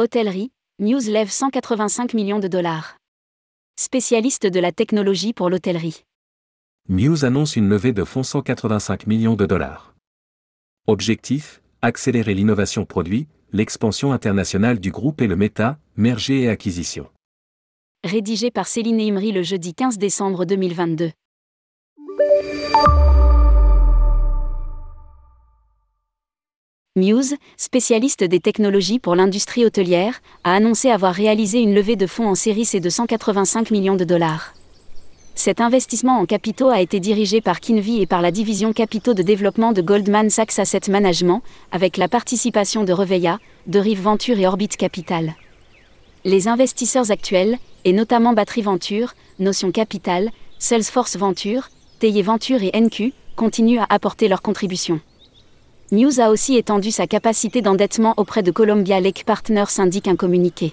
Hôtellerie, Muse lève 185 millions de dollars. Spécialiste de la technologie pour l'hôtellerie. Muse annonce une levée de fonds 185 millions de dollars. Objectif accélérer l'innovation produit, l'expansion internationale du groupe et le méta, merger et acquisition. Rédigé par Céline Imri le jeudi 15 décembre 2022. Muse, spécialiste des technologies pour l'industrie hôtelière, a annoncé avoir réalisé une levée de fonds en série C de 185 millions de dollars. Cet investissement en capitaux a été dirigé par Kinvi et par la division capitaux de développement de Goldman Sachs Asset Management, avec la participation de Reveilla, de Rive Venture et Orbit Capital. Les investisseurs actuels, et notamment Battery Venture, Notion Capital, Salesforce Venture, Teye Venture et NQ, continuent à apporter leur contribution. News a aussi étendu sa capacité d'endettement auprès de Columbia Lake Partners, indique un communiqué.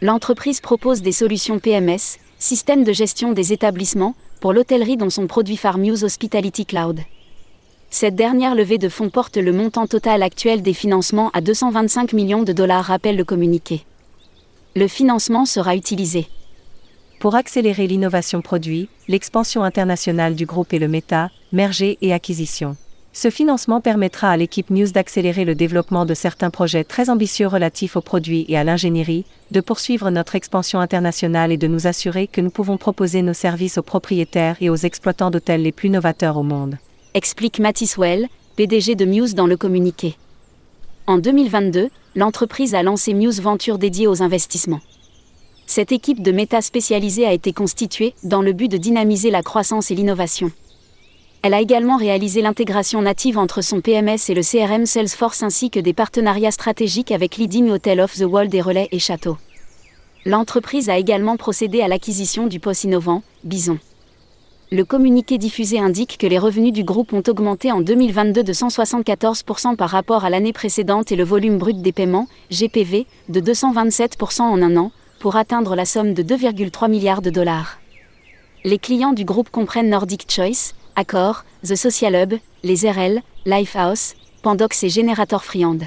L'entreprise propose des solutions PMS, système de gestion des établissements, pour l'hôtellerie dont son produit phare Muse Hospitality Cloud. Cette dernière levée de fonds porte le montant total actuel des financements à 225 millions de dollars, rappelle le communiqué. Le financement sera utilisé pour accélérer l'innovation produit, l'expansion internationale du groupe et le méta, merger et acquisition. Ce financement permettra à l'équipe News d'accélérer le développement de certains projets très ambitieux relatifs aux produits et à l'ingénierie, de poursuivre notre expansion internationale et de nous assurer que nous pouvons proposer nos services aux propriétaires et aux exploitants d'hôtels les plus novateurs au monde. Explique Mathis Well, PDG de Muse dans le communiqué. En 2022, l'entreprise a lancé Muse Venture dédiée aux investissements. Cette équipe de méta spécialisée a été constituée dans le but de dynamiser la croissance et l'innovation. Elle a également réalisé l'intégration native entre son PMS et le CRM Salesforce ainsi que des partenariats stratégiques avec Leading Hotel of the World et Relais et Château. L'entreprise a également procédé à l'acquisition du poste innovant, Bison. Le communiqué diffusé indique que les revenus du groupe ont augmenté en 2022 de 174% par rapport à l'année précédente et le volume brut des paiements, GPV, de 227% en un an, pour atteindre la somme de 2,3 milliards de dollars. Les clients du groupe comprennent Nordic Choice, Accor, The Social Hub, les RL, Lifehouse, Pandox et Générateur Friand.